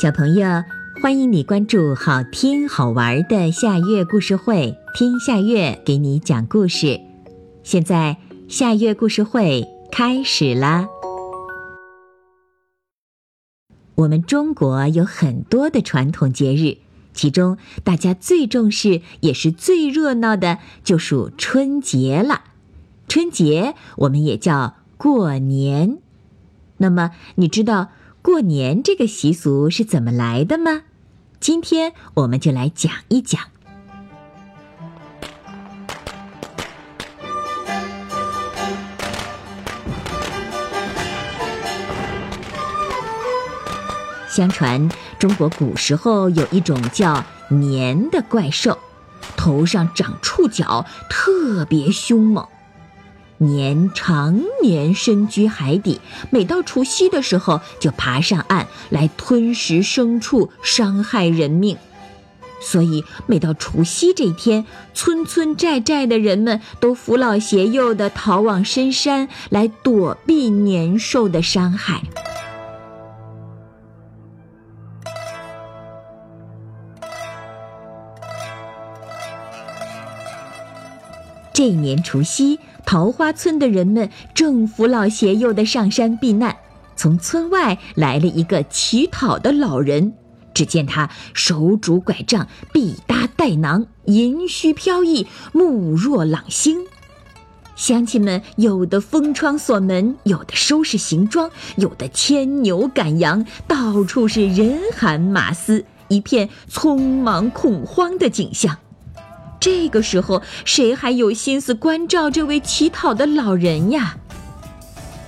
小朋友，欢迎你关注好听好玩的夏月故事会，听夏月给你讲故事。现在夏月故事会开始啦！我们中国有很多的传统节日，其中大家最重视也是最热闹的，就属春节了。春节我们也叫过年。那么你知道？过年这个习俗是怎么来的吗？今天我们就来讲一讲。相传中国古时候有一种叫年的怪兽，头上长触角，特别凶猛。年常年深居海底，每到除夕的时候就爬上岸来吞食牲畜，伤害人命。所以每到除夕这天，村村寨寨的人们都扶老携幼的逃往深山，来躲避年兽的伤害。这年除夕。桃花村的人们正扶老携幼的上山避难，从村外来了一个乞讨的老人。只见他手拄拐杖，臂搭带囊，银须飘逸，目若朗星。乡亲们有的封窗锁门，有的收拾行装，有的牵牛赶羊，到处是人喊马嘶，一片匆忙恐慌的景象。这个时候，谁还有心思关照这位乞讨的老人呀？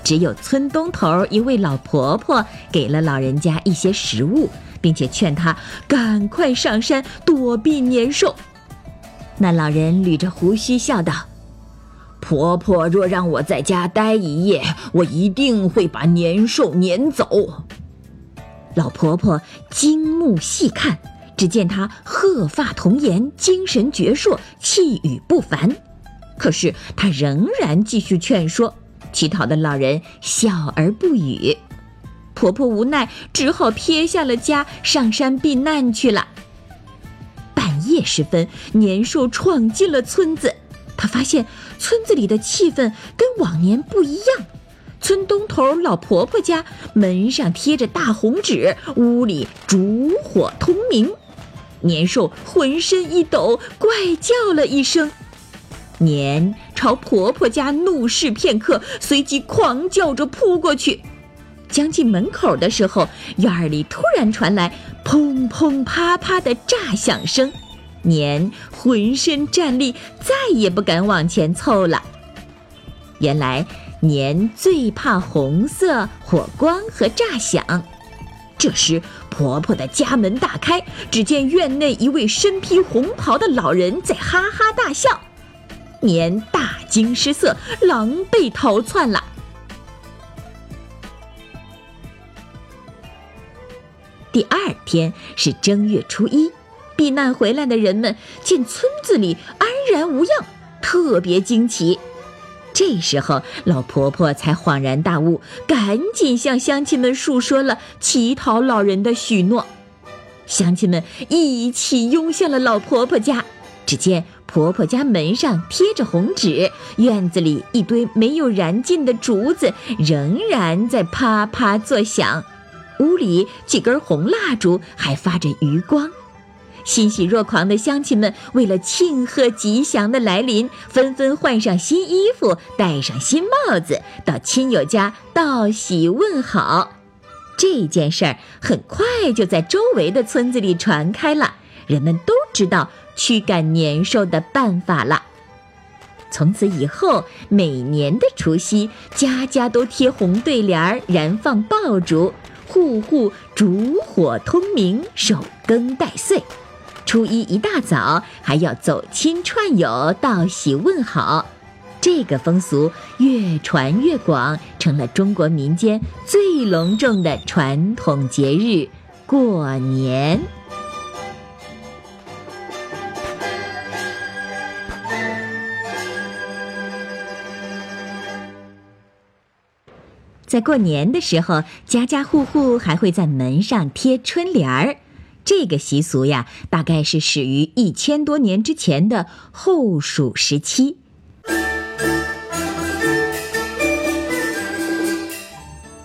只有村东头一位老婆婆给了老人家一些食物，并且劝他赶快上山躲避年兽。那老人捋着胡须笑道：“婆婆若让我在家待一夜，我一定会把年兽撵走。”老婆婆惊目细看。只见他鹤发童颜，精神矍铄，气宇不凡。可是他仍然继续劝说，乞讨的老人笑而不语。婆婆无奈，只好撇下了家，上山避难去了。半夜时分，年兽闯进了村子。他发现村子里的气氛跟往年不一样。村东头老婆婆家门上贴着大红纸，屋里烛火通明。年兽浑身一抖，怪叫了一声。年朝婆婆家怒视片刻，随即狂叫着扑过去。将近门口的时候，院儿里突然传来砰砰啪啪的炸响声。年浑身战栗，再也不敢往前凑了。原来年最怕红色、火光和炸响。这时，婆婆的家门大开，只见院内一位身披红袍的老人在哈哈大笑。年大惊失色，狼狈逃窜了。第二天是正月初一，避难回来的人们见村子里安然无恙，特别惊奇。这时候，老婆婆才恍然大悟，赶紧向乡亲们述说了乞讨老人的许诺。乡亲们一起拥向了老婆婆家。只见婆婆家门上贴着红纸，院子里一堆没有燃尽的竹子仍然在啪啪作响，屋里几根红蜡烛还发着余光。欣喜若狂的乡亲们，为了庆贺吉祥的来临，纷纷换上新衣服，戴上新帽子，到亲友家道喜问好。这件事儿很快就在周围的村子里传开了，人们都知道驱赶年兽的办法了。从此以后，每年的除夕，家家都贴红对联儿，燃放爆竹，户户烛火通明，守更待岁。初一一大早还要走亲串友道喜问好，这个风俗越传越广，成了中国民间最隆重的传统节日——过年。在过年的时候，家家户户还会在门上贴春联儿。这个习俗呀，大概是始于一千多年之前的后蜀时期。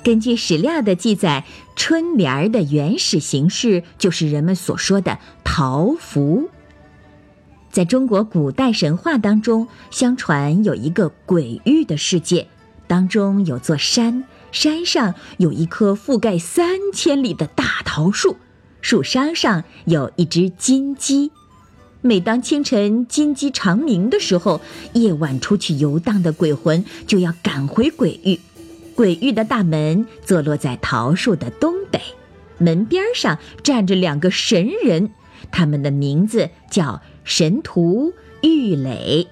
根据史料的记载，春联儿的原始形式就是人们所说的桃符。在中国古代神话当中，相传有一个鬼域的世界，当中有座山，山上有一棵覆盖三千里的大桃树，树梢上有一只金鸡。每当清晨金鸡长鸣的时候，夜晚出去游荡的鬼魂就要赶回鬼域。鬼域的大门坐落在桃树的东北，门边上站着两个神人，他们的名字叫神荼、郁垒。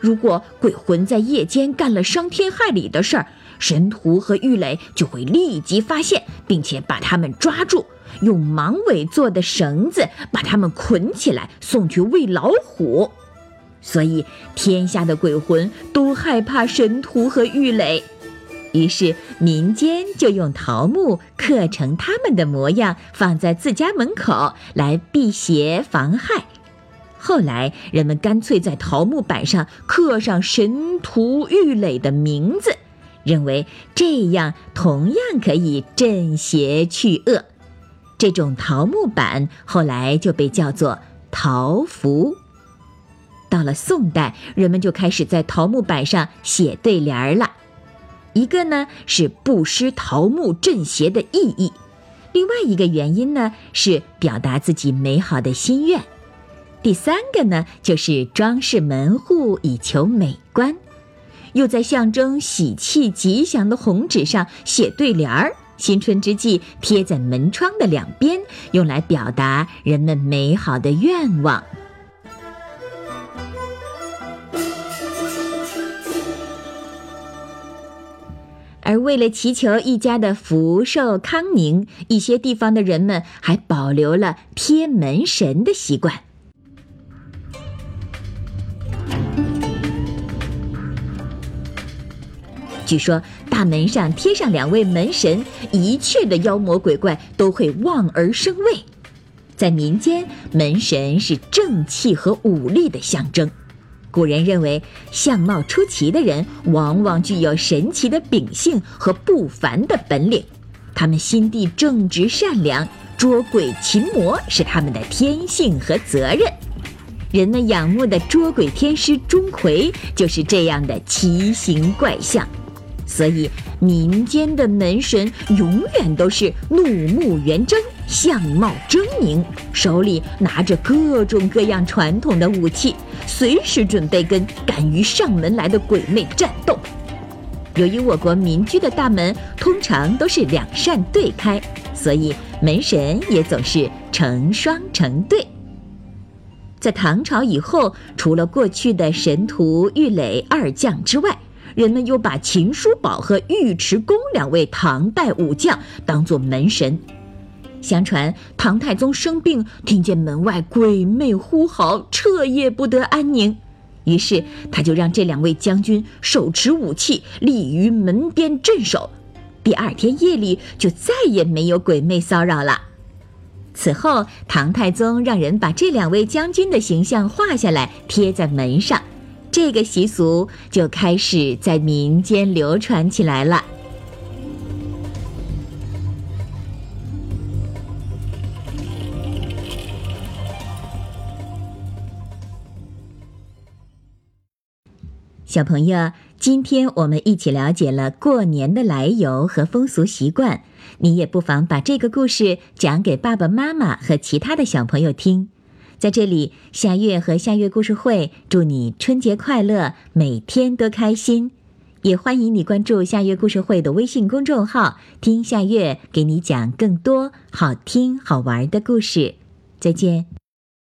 如果鬼魂在夜间干了伤天害理的事儿，神荼和郁垒就会立即发现，并且把他们抓住，用芒尾做的绳子把他们捆起来，送去喂老虎。所以，天下的鬼魂都害怕神荼和郁垒。于是民间就用桃木刻成他们的模样，放在自家门口来辟邪防害。后来人们干脆在桃木板上刻上神荼郁垒的名字，认为这样同样可以镇邪去恶。这种桃木板后来就被叫做桃符。到了宋代，人们就开始在桃木板上写对联儿了。一个呢是不失桃木镇邪的意义，另外一个原因呢是表达自己美好的心愿，第三个呢就是装饰门户以求美观，又在象征喜气吉祥的红纸上写对联儿，新春之际贴在门窗的两边，用来表达人们美好的愿望。而为了祈求一家的福寿康宁，一些地方的人们还保留了贴门神的习惯。据说大门上贴上两位门神，一切的妖魔鬼怪都会望而生畏。在民间，门神是正气和武力的象征。古人认为，相貌出奇的人往往具有神奇的秉性和不凡的本领，他们心地正直善良，捉鬼擒魔是他们的天性和责任。人们仰慕的捉鬼天师钟馗就是这样的奇形怪相。所以，民间的门神永远都是怒目圆睁、相貌狰狞，手里拿着各种各样传统的武器，随时准备跟敢于上门来的鬼魅战斗。由于我国民居的大门通常都是两扇对开，所以门神也总是成双成对。在唐朝以后，除了过去的神荼、郁垒二将之外，人们又把秦叔宝和尉迟恭两位唐代武将当作门神。相传唐太宗生病，听见门外鬼魅呼号，彻夜不得安宁，于是他就让这两位将军手持武器，立于门边镇守。第二天夜里，就再也没有鬼魅骚扰了。此后，唐太宗让人把这两位将军的形象画下来，贴在门上。这个习俗就开始在民间流传起来了。小朋友，今天我们一起了解了过年的来由和风俗习惯，你也不妨把这个故事讲给爸爸妈妈和其他的小朋友听。在这里，夏月和夏月故事会祝你春节快乐，每天都开心。也欢迎你关注夏月故事会的微信公众号，听夏月给你讲更多好听好玩的故事。再见。